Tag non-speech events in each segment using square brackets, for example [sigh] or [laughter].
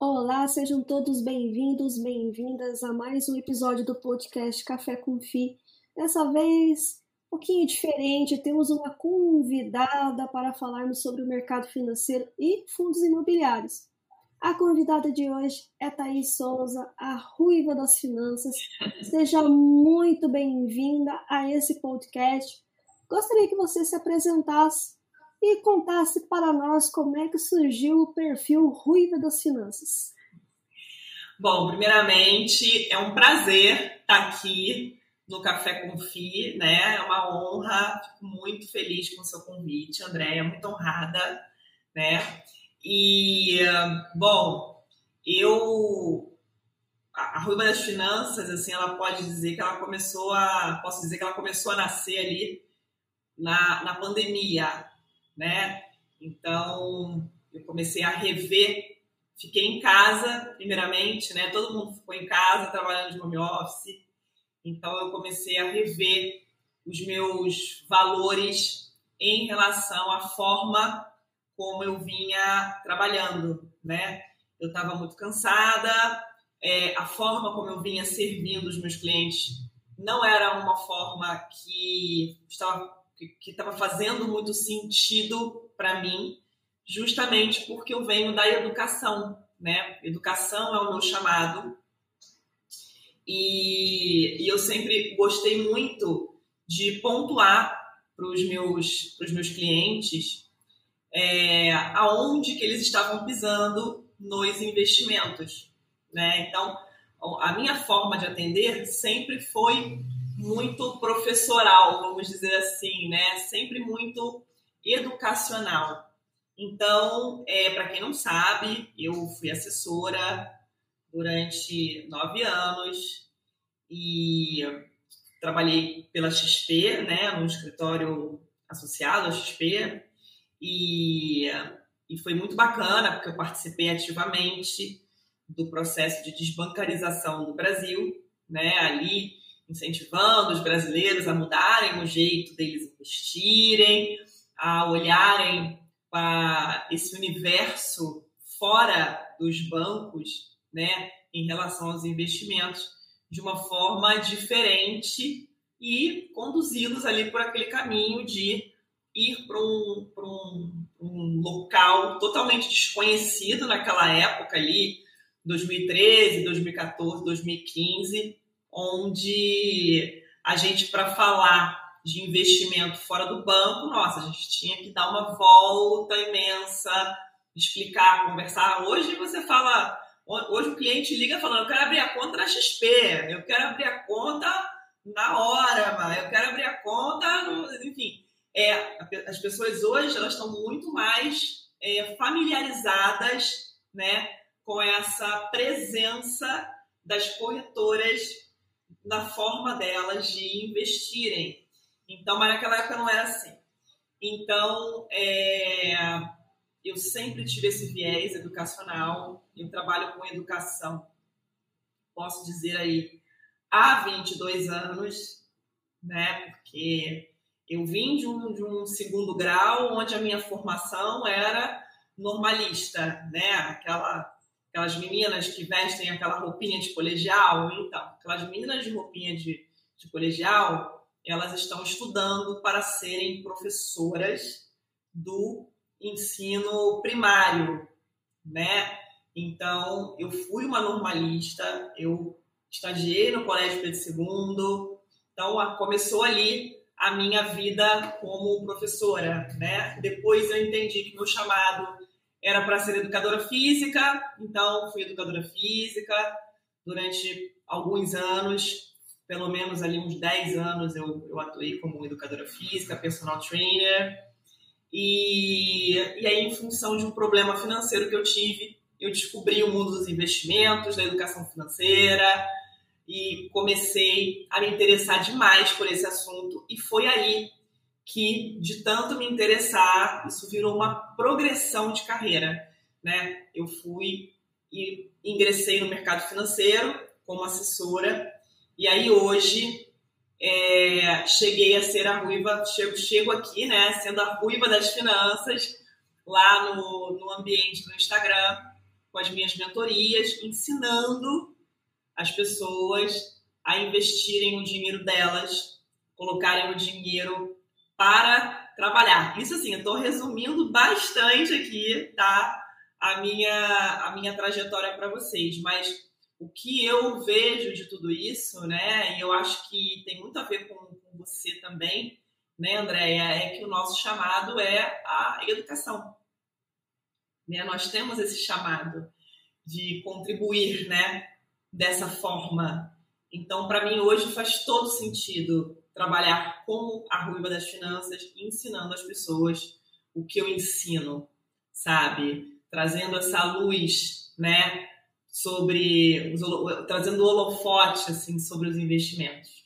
Olá, sejam todos bem-vindos, bem-vindas a mais um episódio do podcast Café com Fi. Dessa vez, um pouquinho diferente, temos uma convidada para falarmos sobre o mercado financeiro e fundos imobiliários. A convidada de hoje é Thaís Souza, a ruiva das finanças. Seja muito bem-vinda a esse podcast. Gostaria que você se apresentasse e contasse para nós como é que surgiu o perfil Ruiva das Finanças. Bom, primeiramente, é um prazer estar aqui no Café com Fi, né? É uma honra, fico muito feliz com o seu convite, Andréia, muito honrada, né? E, bom, eu. A Ruiva das Finanças, assim, ela pode dizer que ela começou a. Posso dizer que ela começou a nascer ali na, na pandemia, né? Então, eu comecei a rever. Fiquei em casa, primeiramente, né? Todo mundo ficou em casa, trabalhando de home office. Então, eu comecei a rever os meus valores em relação à forma como eu vinha trabalhando, né? Eu estava muito cansada, é, a forma como eu vinha servindo os meus clientes não era uma forma que estava que estava fazendo muito sentido para mim, justamente porque eu venho da educação, né? Educação é o meu chamado e, e eu sempre gostei muito de pontuar para os meus, meus clientes é, aonde que eles estavam pisando nos investimentos. Né? Então, a minha forma de atender sempre foi muito professoral, vamos dizer assim, né? sempre muito educacional. Então, é, para quem não sabe, eu fui assessora durante nove anos e trabalhei pela XP, né, no escritório associado à XP, e, e foi muito bacana, porque eu participei ativamente do processo de desbancarização do Brasil, né? Ali incentivando os brasileiros a mudarem o jeito deles investirem, a olharem para esse universo fora dos bancos, né, em relação aos investimentos, de uma forma diferente e conduzi-los ali por aquele caminho de ir para um, um, um local totalmente desconhecido naquela época ali, 2013, 2014, 2015, onde a gente, para falar de investimento fora do banco, nossa, a gente tinha que dar uma volta imensa, explicar, conversar. Hoje você fala, hoje o cliente liga falando, eu quero abrir a conta na XP, eu quero abrir a conta na hora, eu quero abrir a conta, no... enfim é, as pessoas hoje elas estão muito mais é, familiarizadas né, com essa presença das corretoras na forma delas de investirem. Então, mas naquela época não era assim. Então, é, eu sempre tive esse viés educacional, eu trabalho com educação, posso dizer aí, há 22 anos, né? Porque eu vim de um, de um segundo grau onde a minha formação era normalista, né? Aquela, aquelas meninas que vestem aquela roupinha de colegial, então, aquelas meninas de roupinha de, de colegial, elas estão estudando para serem professoras do ensino primário, né? Então, eu fui uma normalista, eu estagiei no Colégio Pedro II, então começou ali a minha vida como professora, né? Depois eu entendi que meu chamado era para ser educadora física, então fui educadora física durante alguns anos, pelo menos ali uns 10 anos eu, eu atuei como educadora física, personal trainer, e, e aí em função de um problema financeiro que eu tive, eu descobri o mundo dos investimentos, da educação financeira, e comecei a me interessar demais por esse assunto e foi aí que de tanto me interessar isso virou uma progressão de carreira, né? Eu fui e ingressei no mercado financeiro como assessora E aí hoje é, cheguei a ser a ruiva, chego, chego aqui, né, sendo a ruiva das finanças, lá no, no ambiente do Instagram, com as minhas mentorias, ensinando as pessoas a investirem o dinheiro delas, colocarem o dinheiro para trabalhar. Isso assim, eu estou resumindo bastante aqui, tá? A minha, a minha trajetória para vocês, mas o que eu vejo de tudo isso, né, e eu acho que tem muito a ver com, com você também, né, Andréia, é que o nosso chamado é a educação. Né? Nós temos esse chamado de contribuir né, dessa forma. Então, para mim, hoje faz todo sentido trabalhar como a Ruiva das Finanças, ensinando as pessoas o que eu ensino, sabe? Trazendo essa luz, né? Sobre, os, trazendo o holofote, assim, sobre os investimentos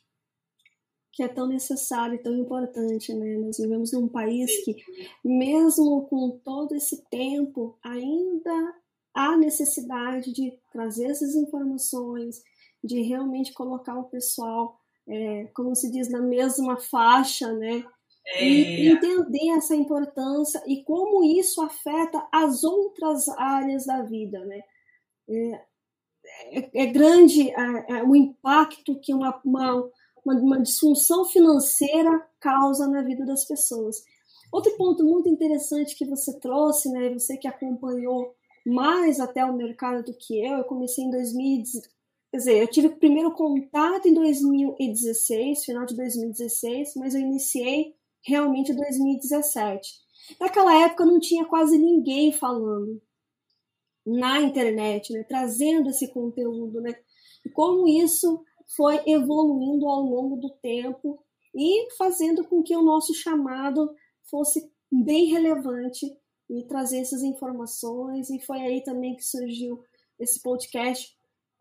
que é tão necessário e tão importante, né? Nós vivemos num país que, mesmo com todo esse tempo, ainda há necessidade de trazer essas informações, de realmente colocar o pessoal, é, como se diz, na mesma faixa, né? É. E entender essa importância e como isso afeta as outras áreas da vida, né? É, é, é grande é, é o impacto que uma, uma uma, uma disfunção financeira causa na vida das pessoas. Outro ponto muito interessante que você trouxe, né, você que acompanhou mais até o mercado do que eu, eu comecei em 2016, quer dizer, eu tive o primeiro contato em 2016, final de 2016, mas eu iniciei realmente em 2017. Naquela época não tinha quase ninguém falando na internet, né, trazendo esse conteúdo, né, e como isso foi evoluindo ao longo do tempo e fazendo com que o nosso chamado fosse bem relevante e trazer essas informações. E foi aí também que surgiu esse podcast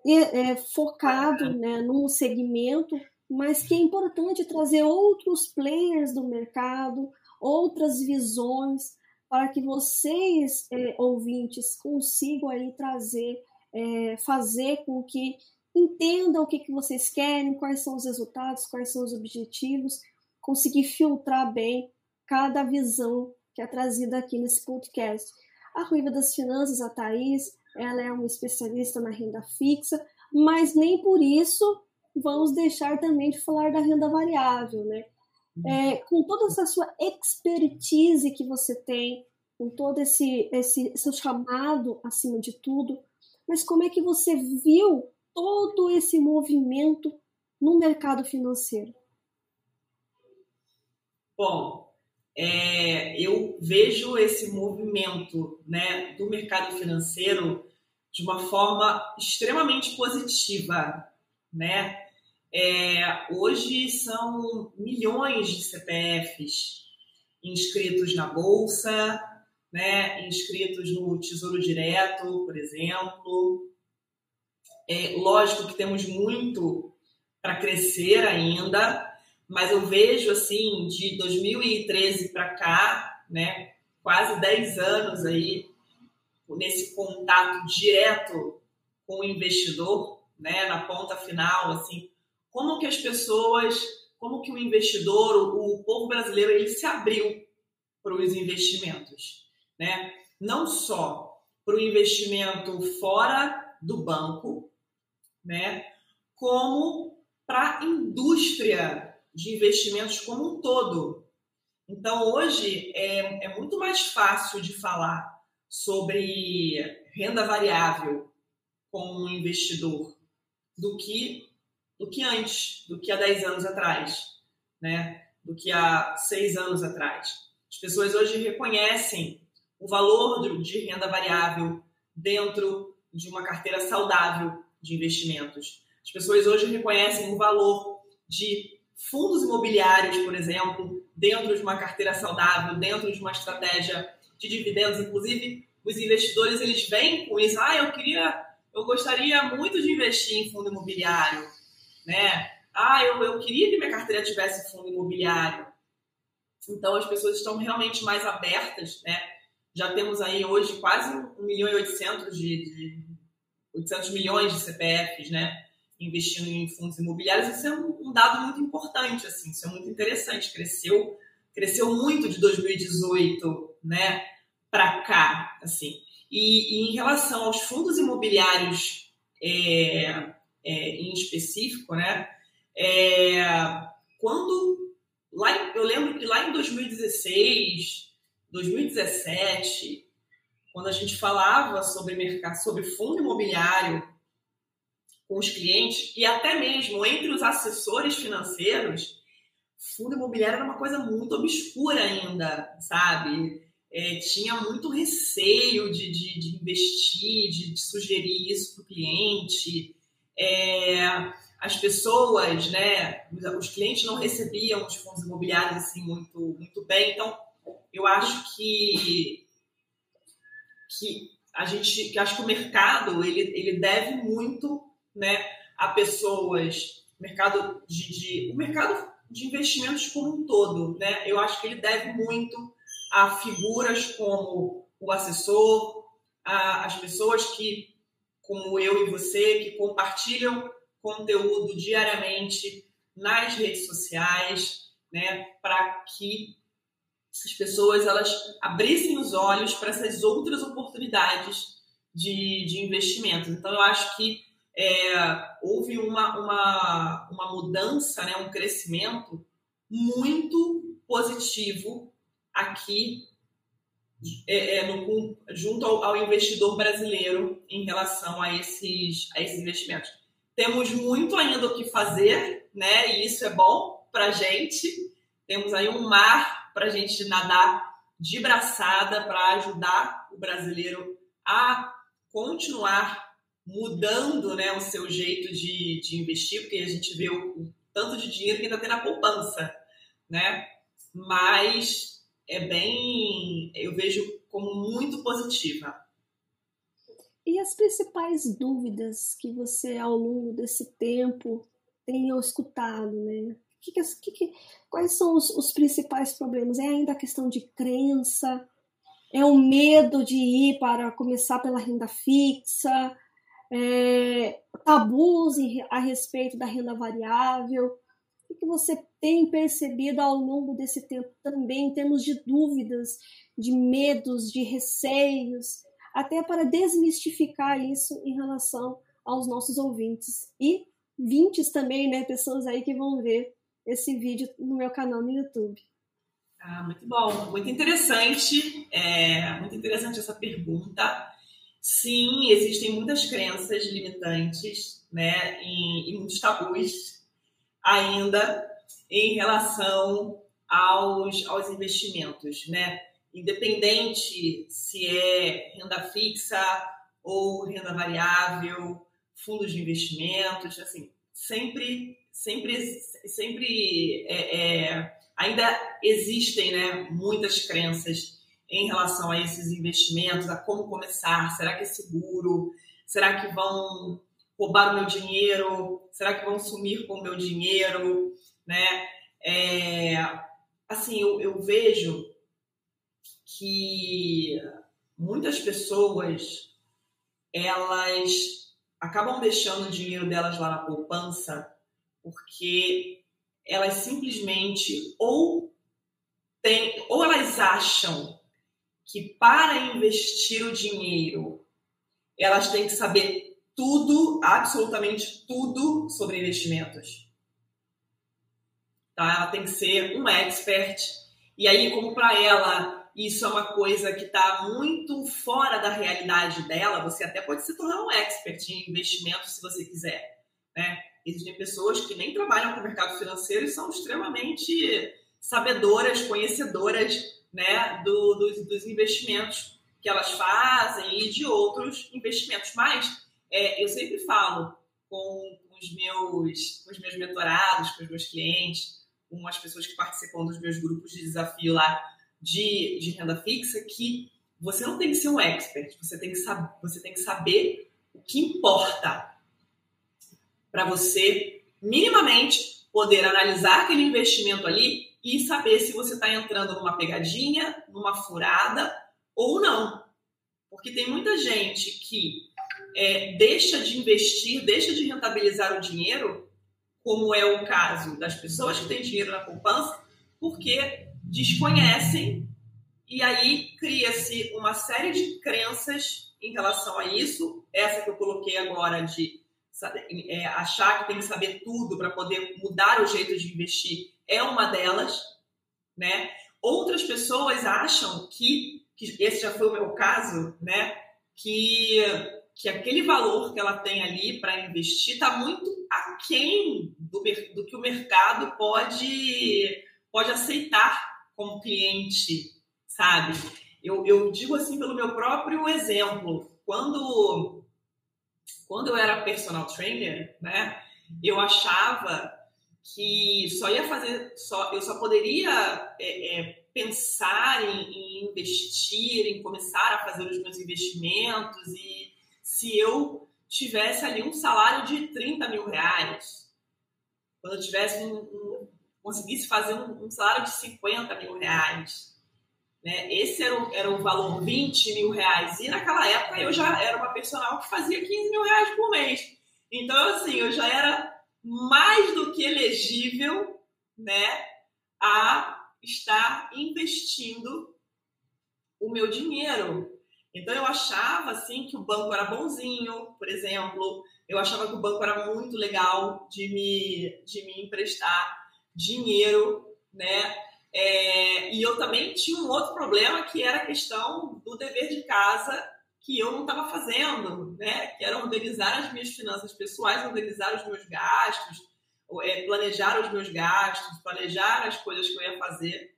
é, focado né, num segmento, mas que é importante trazer outros players do mercado, outras visões, para que vocês, é, ouvintes, consigam aí trazer, é, fazer com que entendam o que, que vocês querem, quais são os resultados, quais são os objetivos, conseguir filtrar bem cada visão que é trazida aqui nesse podcast. A Ruiva das Finanças, a Thaís, ela é uma especialista na renda fixa, mas nem por isso vamos deixar também de falar da renda variável, né? É, com toda essa sua expertise que você tem, com todo esse, esse seu chamado acima de tudo, mas como é que você viu todo esse movimento no mercado financeiro? Bom, é, eu vejo esse movimento né, do mercado financeiro de uma forma extremamente positiva. Né? É, hoje são milhões de CPFs inscritos na Bolsa, né, inscritos no Tesouro Direto, por exemplo. É, lógico que temos muito para crescer ainda, mas eu vejo assim de 2013 para cá, né, quase 10 anos aí nesse contato direto com o investidor, né, na ponta final, assim, como que as pessoas, como que o investidor, o, povo brasileiro, ele se abriu para os investimentos, né? Não só para o investimento fora do banco, né, como para a indústria de investimentos como um todo. Então, hoje é, é muito mais fácil de falar sobre renda variável com um investidor do que, do que antes, do que há 10 anos atrás, né? do que há 6 anos atrás. As pessoas hoje reconhecem o valor de renda variável dentro de uma carteira saudável de investimentos. As pessoas hoje reconhecem o valor de fundos imobiliários, por exemplo, dentro de uma carteira saudável, dentro de uma estratégia de dividendos. Inclusive, os investidores eles vêm com isso. Ah, eu queria, eu gostaria muito de investir em fundo imobiliário, né? Ah, eu, eu queria que minha carteira tivesse fundo imobiliário. Então, as pessoas estão realmente mais abertas, né? Já temos aí hoje quase 1 milhão e 800 de, de 800 milhões de CPFs, né? Investindo em fundos imobiliários, isso é um, um dado muito importante, assim, isso é muito interessante. Cresceu, cresceu muito de 2018, né, para cá, assim. E, e, em relação aos fundos imobiliários é, é, em específico, né, é, quando lá, eu lembro que lá em 2016, 2017, quando a gente falava sobre mercado, sobre fundo imobiliário com os clientes e até mesmo entre os assessores financeiros, fundo imobiliário era uma coisa muito obscura ainda, sabe? É, tinha muito receio de, de, de investir, de, de, sugerir isso para o cliente. É, as pessoas, né, os clientes não recebiam os fundos imobiliários assim muito, muito bem. Então, eu acho que, que a gente, que acho que o mercado ele, ele deve muito né, a pessoas, mercado de, de, o mercado de investimentos como um todo, né? Eu acho que ele deve muito a figuras como o assessor, a, as pessoas que, como eu e você, que compartilham conteúdo diariamente nas redes sociais, né, para que as pessoas elas abrissem os olhos para essas outras oportunidades de, de investimentos. Então, eu acho que é, houve uma, uma, uma mudança, né, um crescimento muito positivo aqui é, é, no, junto ao, ao, investidor brasileiro em relação a esses, a esses investimentos. Temos muito ainda o que fazer, né? E isso é bom para a gente. Temos aí um mar para a gente nadar de braçada para ajudar o brasileiro a continuar mudando né, o seu jeito de, de investir, porque a gente vê o, o tanto de dinheiro que ainda tem na poupança, né? Mas é bem, eu vejo como muito positiva. E as principais dúvidas que você, ao longo desse tempo, tenha escutado, né? Que que, que, quais são os, os, principais problemas? É ainda a questão de crença? É o medo de ir para começar pela renda fixa? É, tabus a respeito da renda variável? O que você tem percebido ao longo desse tempo também, em termos de dúvidas, de medos, de receios, até para desmistificar isso em relação aos nossos ouvintes e vintes também, né, pessoas aí que vão ver esse vídeo no meu canal no YouTube. Ah, muito bom, muito interessante, é, muito interessante essa pergunta. Sim, existem muitas crenças limitantes, né, e, e muitos tabus ainda em relação aos, aos investimentos, né? Independente se é renda fixa ou renda variável, fundos de investimentos, assim, sempre, sempre, sempre é, é, ainda existem, né, muitas crenças em relação a esses investimentos, a como começar, será que é seguro? Será que vão roubar o meu dinheiro? Será que vão sumir com o meu dinheiro? Né? É, assim, eu, eu vejo que muitas pessoas elas acabam deixando o dinheiro delas lá na poupança porque elas simplesmente ou tem, ou elas acham que para investir o dinheiro, elas têm que saber tudo, absolutamente tudo sobre investimentos. Tá? Ela tem que ser um expert. E aí, como para ela isso é uma coisa que está muito fora da realidade dela, você até pode se tornar um expert em investimentos se você quiser. Né? Existem pessoas que nem trabalham com o mercado financeiro e são extremamente sabedoras, conhecedoras né, do, dos, dos, investimentos que elas fazem e de outros investimentos. Mas é, eu sempre falo com, os meus, com os meus mentorados, com os meus clientes, com as pessoas que participam dos meus grupos de desafio lá de, de renda fixa, que você não tem que ser um expert, você tem que, sab você tem que saber o que importa para você minimamente poder analisar aquele investimento ali e saber se você está entrando numa pegadinha, numa furada ou não. Porque tem muita gente que é, deixa de investir, deixa de rentabilizar o dinheiro, como é o caso das pessoas que têm dinheiro na poupança, porque desconhecem e aí cria-se uma série de crenças em relação a isso. Essa que eu coloquei agora de é, achar que tem que saber tudo para poder mudar o jeito de investir é uma delas, né? Outras pessoas acham que, que esse já foi o meu caso, né? Que que aquele valor que ela tem ali para investir está muito aquém do, do que o mercado pode, pode aceitar como cliente, sabe? Eu, eu digo assim pelo meu próprio exemplo. Quando, quando eu era personal trainer, né, eu achava que só ia fazer, só, eu só poderia é, é, pensar em, em investir, em começar a fazer os meus investimentos e se eu tivesse ali um salário de 30 mil reais, quando eu tivesse um, um conseguisse fazer um, um, salário de 50 mil reais, né? Esse era o, era o valor 20 mil reais. E naquela época eu já era uma personal que fazia 15 mil reais por mês. Então, assim, eu já era mais do que elegível, né, a estar investindo o meu dinheiro então eu achava assim que o banco era bonzinho, por exemplo, eu achava que o banco era muito legal de me, de me emprestar dinheiro, né? É, e eu também tinha um outro problema que era a questão do dever de casa que eu não estava fazendo, né? Que era organizar as minhas finanças pessoais, organizar os meus gastos, é, planejar os meus gastos, planejar as coisas que eu ia fazer.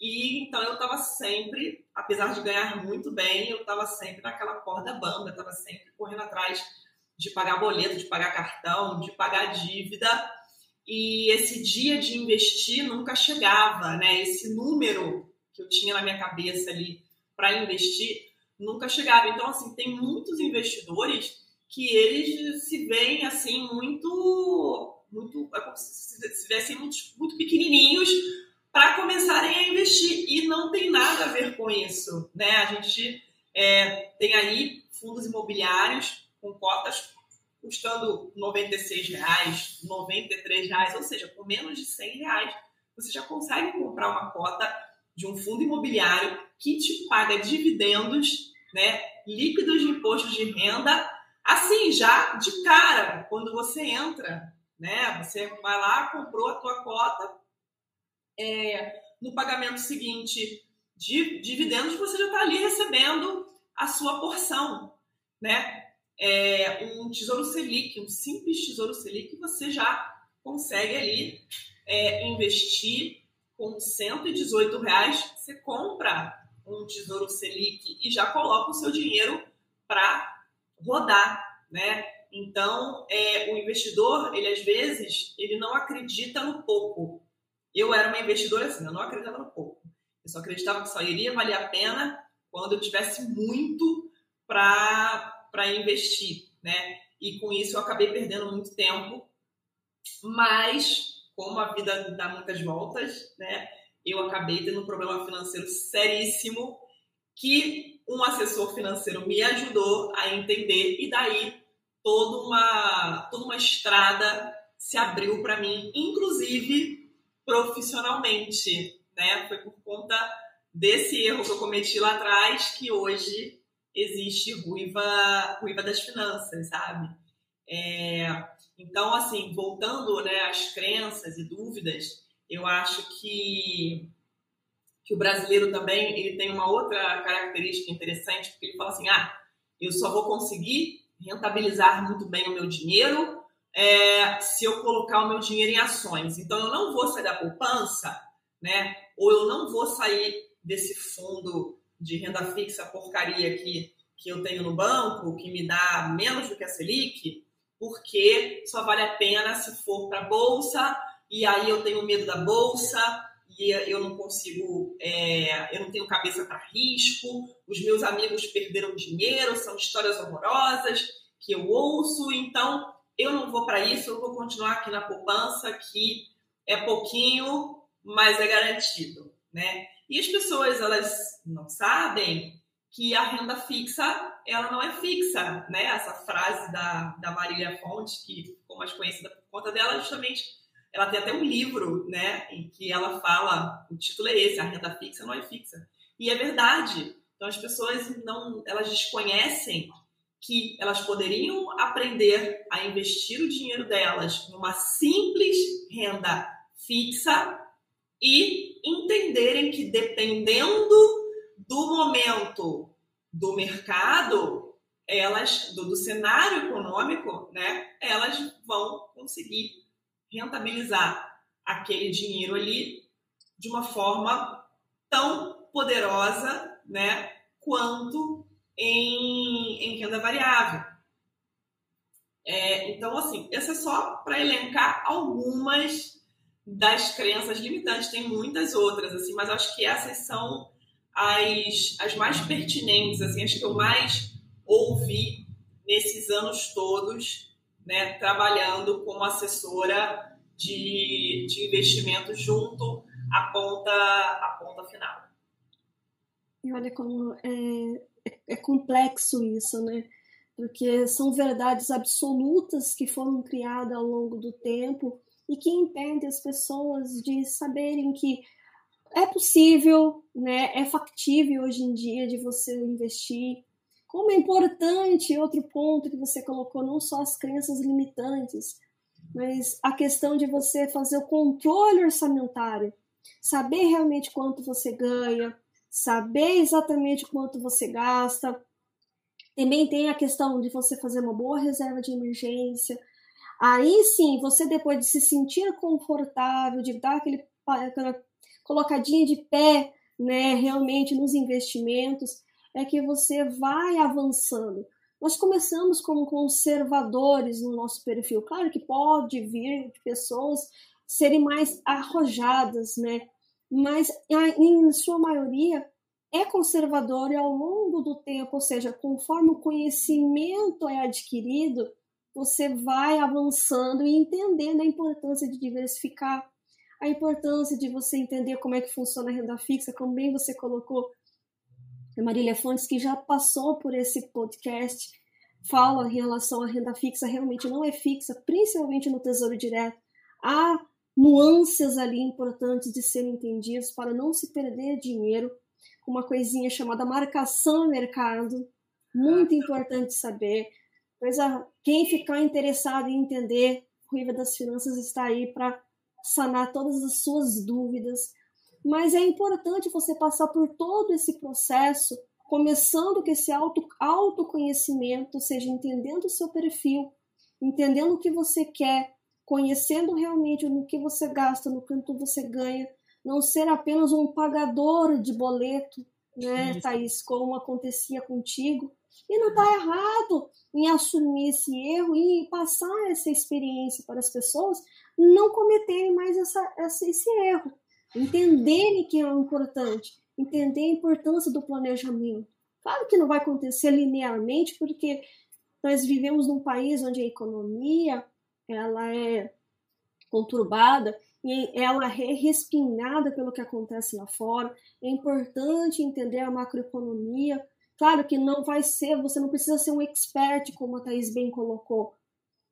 E então eu estava sempre, apesar de ganhar muito bem, eu estava sempre naquela corda bamba, estava sempre correndo atrás de pagar boleto, de pagar cartão, de pagar dívida. E esse dia de investir nunca chegava, né? Esse número que eu tinha na minha cabeça ali para investir nunca chegava. Então, assim, tem muitos investidores que eles se veem assim muito, muito, é como se estivessem muito, muito pequenininhos para começarem a investir. E não tem nada a ver com isso. Né? A gente é, tem aí fundos imobiliários com cotas custando R$ reais, R$ reais, ou seja, com menos de R$ reais, você já consegue comprar uma cota de um fundo imobiliário que te paga dividendos, né, líquidos de imposto de renda, assim, já de cara, quando você entra, né, você vai lá, comprou a tua cota, é, no pagamento seguinte de dividendos, você já está ali recebendo a sua porção, né? É, um tesouro Selic, um simples tesouro Selic, você já consegue ali é, investir com 118 reais, você compra um tesouro Selic e já coloca o seu dinheiro para rodar, né? Então, é, o investidor, ele às vezes, ele não acredita no pouco, eu era uma investidora assim, eu não acreditava no pouco. Eu só acreditava que só iria valer a pena quando eu tivesse muito para investir, né? E com isso eu acabei perdendo muito tempo, mas como a vida dá muitas voltas, né? Eu acabei tendo um problema financeiro seríssimo que um assessor financeiro me ajudou a entender e daí toda uma toda uma estrada se abriu para mim, inclusive profissionalmente, né? Foi por conta desse erro que eu cometi lá atrás que hoje existe Ruiva, Ruiva das Finanças, sabe? É, então, assim, voltando né, às crenças e dúvidas, eu acho que, que o brasileiro também ele tem uma outra característica interessante, porque ele fala assim, ah, eu só vou conseguir rentabilizar muito bem o meu dinheiro é, se eu colocar o meu dinheiro em ações. Então, eu não vou sair da poupança, né? Ou eu não vou sair desse fundo de renda fixa porcaria que, que eu tenho no banco, que me dá menos do que a Selic, porque só vale a pena se for para a bolsa, e aí eu tenho medo da bolsa, e eu não consigo, é, eu não tenho cabeça para risco, os meus amigos perderam dinheiro, são histórias horrorosas que eu ouço, então eu não vou para isso, eu vou continuar aqui na poupança, que é pouquinho, mas é garantido, né? E as pessoas, elas não sabem que a renda fixa ela não é fixa, né? Essa frase da, da Marília Fonte, que ficou mais conhecida por conta dela, justamente ela tem até um livro, né, em que ela fala, o título é esse, a renda fixa não é fixa. E é verdade. Então as pessoas não, elas desconhecem que elas poderiam aprender a investir o dinheiro delas numa simples renda fixa e entenderem que dependendo do momento do mercado, elas do, do cenário econômico, né, elas vão conseguir rentabilizar aquele dinheiro ali de uma forma tão poderosa, né, quanto em, em renda variável. É, então, assim, essa é só para elencar algumas das crenças limitantes. Tem muitas outras, assim, mas acho que essas são as, as mais pertinentes, assim, as que eu mais ouvi nesses anos todos, né, trabalhando como assessora de, de investimento junto à ponta, à ponta final. E olha como é, é, complexo isso, né? Porque são verdades absolutas que foram criadas ao longo do tempo e que impedem as pessoas de saberem que é possível, né, é factível hoje em dia de você investir. Como é importante, outro ponto que você colocou, não só as crenças limitantes, mas a questão de você fazer o controle orçamentário, saber realmente quanto você ganha, saber exatamente quanto você gasta. Também tem a questão de você fazer uma boa reserva de emergência. Aí sim, você depois de se sentir confortável, de dar aquele, aquela colocadinha de pé, né, realmente nos investimentos, é que você vai avançando. Nós começamos como conservadores no nosso perfil. Claro que pode vir pessoas serem mais arrojadas, né? mas em sua maioria é conservador e ao longo do tempo, ou seja, conforme o conhecimento é adquirido, você vai avançando e entendendo a importância de diversificar, a importância de você entender como é que funciona a renda fixa, como bem você colocou, a Marília Fontes, que já passou por esse podcast, fala em relação à renda fixa, realmente não é fixa, principalmente no Tesouro Direto. Há nuances ali importantes de serem entendidas para não se perder dinheiro. Uma coisinha chamada marcação no mercado, muito importante saber. Pois quem ficar interessado em entender, o Riva das Finanças está aí para sanar todas as suas dúvidas. Mas é importante você passar por todo esse processo, começando com esse auto, autoconhecimento, ou seja, entendendo o seu perfil, entendendo o que você quer, conhecendo realmente no que você gasta, no quanto você ganha, não ser apenas um pagador de boleto, né, Isso. Thaís, como acontecia contigo. E não está errado em assumir esse erro e passar essa experiência para as pessoas não cometerem mais essa, essa, esse erro. Entenderem que é importante, entender a importância do planejamento. Claro que não vai acontecer linearmente, porque nós vivemos num país onde a economia ela é conturbada e ela é respingada pelo que acontece lá fora. É importante entender a macroeconomia. Claro que não vai ser, você não precisa ser um expert, como a Thaís bem colocou,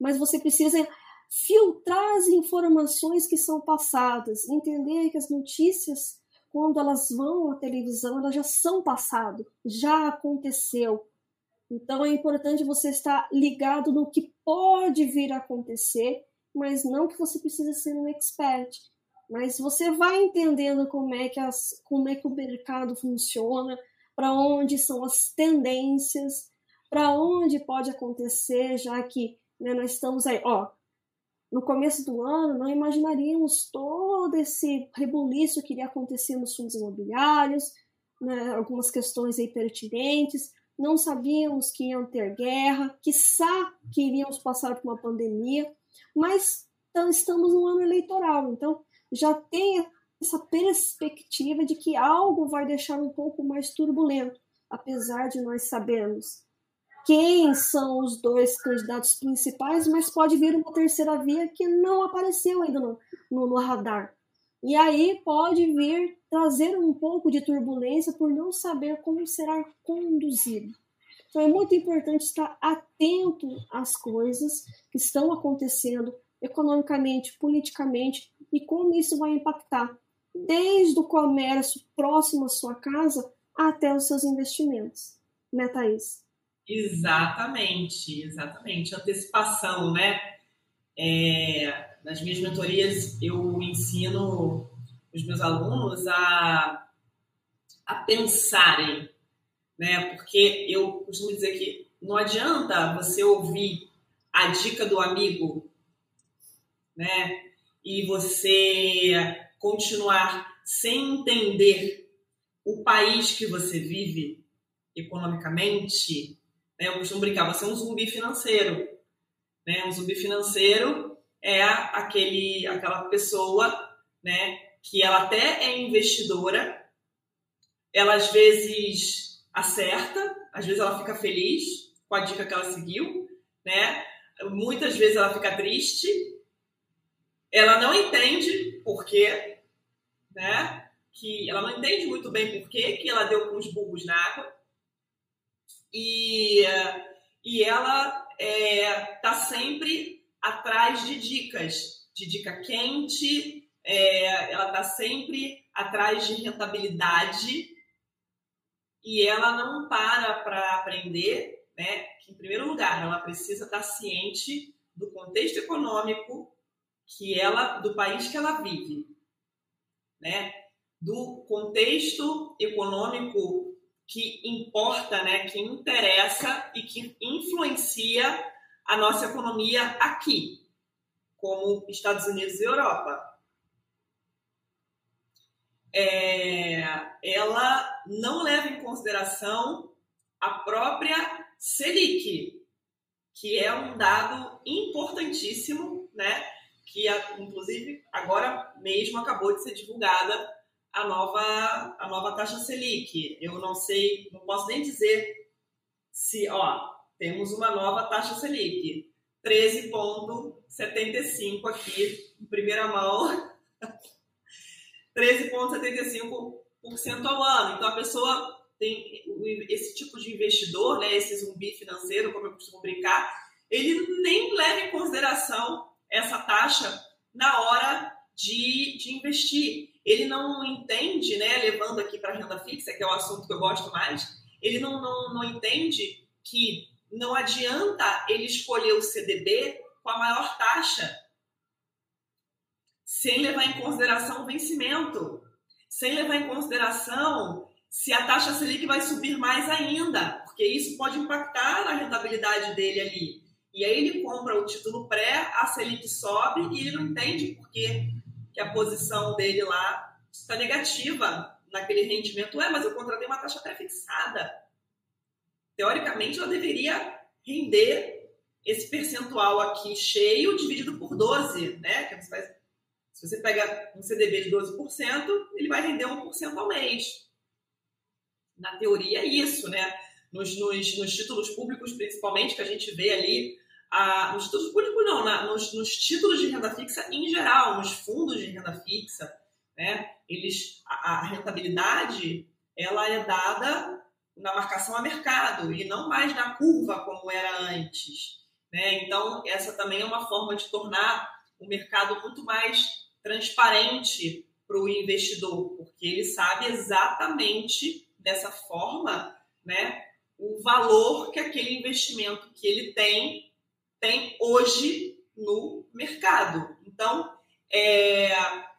mas você precisa filtrar as informações que são passadas, entender que as notícias, quando elas vão à televisão, elas já são passado, já aconteceu. Então é importante você estar ligado no que pode vir a acontecer, mas não que você precisa ser um expert. Mas você vai entendendo como é que, as, como é que o mercado funciona, para onde são as tendências, para onde pode acontecer, já que né, nós estamos aí, ó, no começo do ano não imaginaríamos todo esse rebuliço que iria acontecer nos fundos imobiliários, né, algumas questões aí pertinentes, não sabíamos que iam ter guerra, que que iríamos passar por uma pandemia, mas então, estamos no ano eleitoral, então já tem essa perspectiva de que algo vai deixar um pouco mais turbulento, apesar de nós sabermos quem são os dois candidatos principais, mas pode vir uma terceira via que não apareceu ainda no, no, no radar. E aí pode vir trazer um pouco de turbulência por não saber como será conduzido. Então é muito importante estar atento às coisas que estão acontecendo economicamente, politicamente e como isso vai impactar desde o comércio próximo à sua casa até os seus investimentos. Né, Thaís? Exatamente, exatamente. Antecipação, né? É, nas minhas mentorias eu ensino os meus alunos a, a pensarem, né? Porque eu costumo dizer que não adianta você ouvir a dica do amigo, né? E você continuar sem entender o país que você vive economicamente. Né? Eu costumo brincar, você é um zumbi financeiro. Né? Um zumbi financeiro é aquele, aquela pessoa né, que ela até é investidora, ela às vezes acerta, às vezes ela fica feliz com a dica que ela seguiu, né? Muitas vezes ela fica triste, ela não entende por quê, né? Que ela não entende muito bem por quê que ela deu com os burros na água. E, e ela é, tá sempre atrás de dicas, de dica quente, é, ela tá sempre atrás de rentabilidade e ela não para para aprender, né? Que em primeiro lugar ela precisa estar ciente do contexto econômico que ela, do país que ela vive, né? Do contexto econômico que importa, né? Que interessa e que influencia a nossa economia aqui, como Estados Unidos e Europa. É, ela não leva em consideração a própria Selic, que é um dado importantíssimo, né? Que inclusive agora mesmo acabou de ser divulgada a nova a nova taxa Selic. Eu não sei, não posso nem dizer se, ó, temos uma nova taxa Selic, 13,75 aqui, em primeira mão, [laughs] 13,75% ao ano. Então, a pessoa tem esse tipo de investidor, né, esse zumbi financeiro, como eu costumo brincar, ele nem leva em consideração essa taxa na hora de, de investir. Ele não entende, né, levando aqui para a renda fixa, que é o assunto que eu gosto mais, ele não, não, não entende que não adianta ele escolher o CDB com a maior taxa, sem levar em consideração o vencimento, sem levar em consideração se a taxa Selic vai subir mais ainda, porque isso pode impactar na rentabilidade dele ali. E aí ele compra o título pré, a Selic sobe e ele não entende por que, que a posição dele lá está negativa naquele rendimento. É, mas eu contratei uma taxa pré-fixada teoricamente, ela deveria render esse percentual aqui cheio dividido por 12, né? Você faz, se você pega um CDB de 12%, ele vai render 1% ao mês. Na teoria é isso, né? Nos, nos, nos, títulos públicos, principalmente, que a gente vê ali, a, nos títulos públicos não, na, nos, nos, títulos de renda fixa em geral, nos fundos de renda fixa, né? Eles, a, a rentabilidade, ela é dada na marcação a mercado e não mais na curva como era antes. Né? Então, essa também é uma forma de tornar o mercado muito mais transparente para o investidor, porque ele sabe exatamente dessa forma né, o valor que aquele investimento que ele tem tem hoje no mercado. Então, é,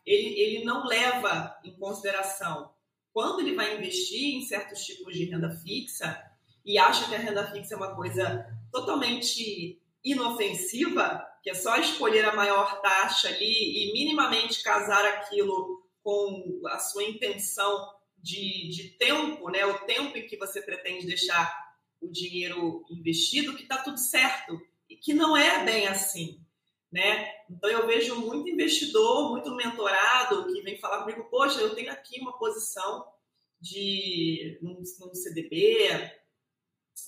ele, ele não leva em consideração quando ele vai investir em certos tipos de renda fixa e acha que a renda fixa é uma coisa totalmente inofensiva, que é só escolher a maior taxa ali e minimamente casar aquilo com a sua intenção de, de tempo, né? o tempo em que você pretende deixar o dinheiro investido, que está tudo certo. E que não é bem assim né? Então eu vejo muito investidor, muito mentorado que vem falar comigo, poxa, eu tenho aqui uma posição de num, num CDB,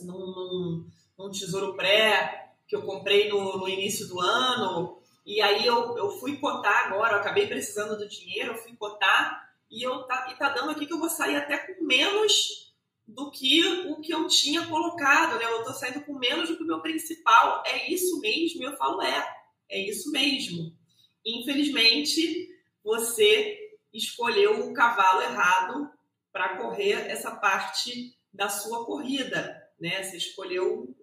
num, num, num, tesouro pré que eu comprei no, no início do ano E aí eu, eu fui cotar agora, eu acabei precisando do dinheiro, eu fui cotar e eu tá, e tá dando aqui que eu vou sair até com menos do que o que eu tinha colocado, né? Eu tô saindo com menos do que o meu principal. É isso mesmo? Eu falo, é, é isso mesmo. Infelizmente, você escolheu o cavalo errado para correr essa parte da sua corrida, né? Você escolheu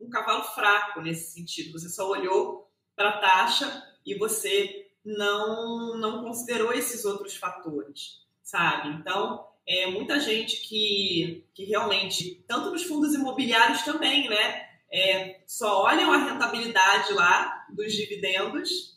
um cavalo fraco nesse sentido. Você só olhou para a taxa e você não não considerou esses outros fatores, sabe? Então, é muita gente que, que realmente, tanto nos fundos imobiliários também, né? É, só olham a rentabilidade lá dos dividendos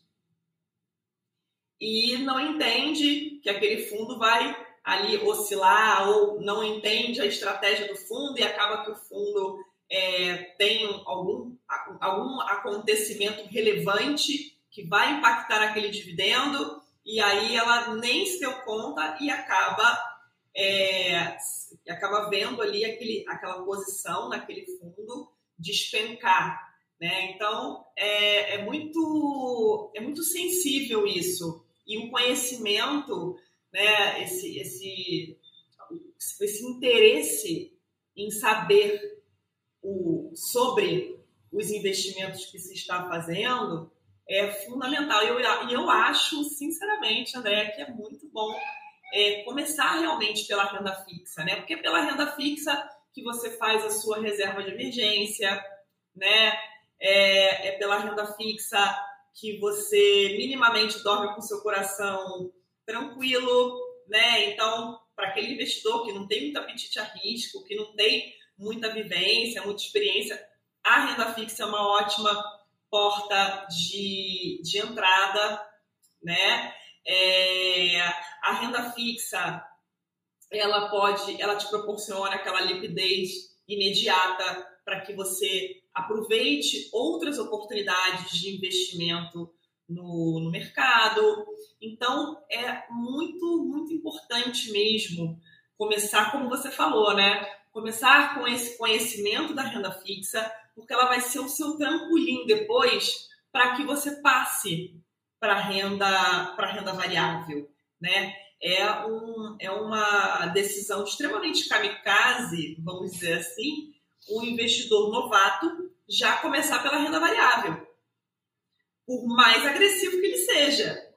e não entende que aquele fundo vai ali oscilar ou não entende a estratégia do fundo e acaba que o fundo é, tem algum, algum acontecimento relevante que vai impactar aquele dividendo e aí ela nem se deu conta e acaba é, acaba vendo ali aquele, aquela posição naquele fundo despencar. Né? Então é, é, muito, é muito sensível isso. E o conhecimento, né, esse, esse, esse interesse em saber o, sobre os investimentos que se está fazendo é fundamental. E eu, eu acho, sinceramente, André, que é muito bom é, começar realmente pela renda fixa, né? Porque é pela renda fixa que você faz a sua reserva de emergência, né? É, é pela renda fixa que você minimamente dorme com seu coração tranquilo, né? Então, para aquele investidor que não tem muito apetite a risco, que não tem muita vivência, muita experiência, a renda fixa é uma ótima porta de, de entrada, né? É, a renda fixa, ela pode, ela te proporciona aquela liquidez imediata para que você aproveite outras oportunidades de investimento no, no mercado. Então, é muito, muito importante mesmo começar, como você falou, né? Começar com esse conhecimento da renda fixa, porque ela vai ser o seu trampolim depois para que você passe para renda para renda variável, né? É, um, é uma decisão extremamente kamikaze, vamos dizer assim, o um investidor novato já começar pela renda variável, por mais agressivo que ele seja.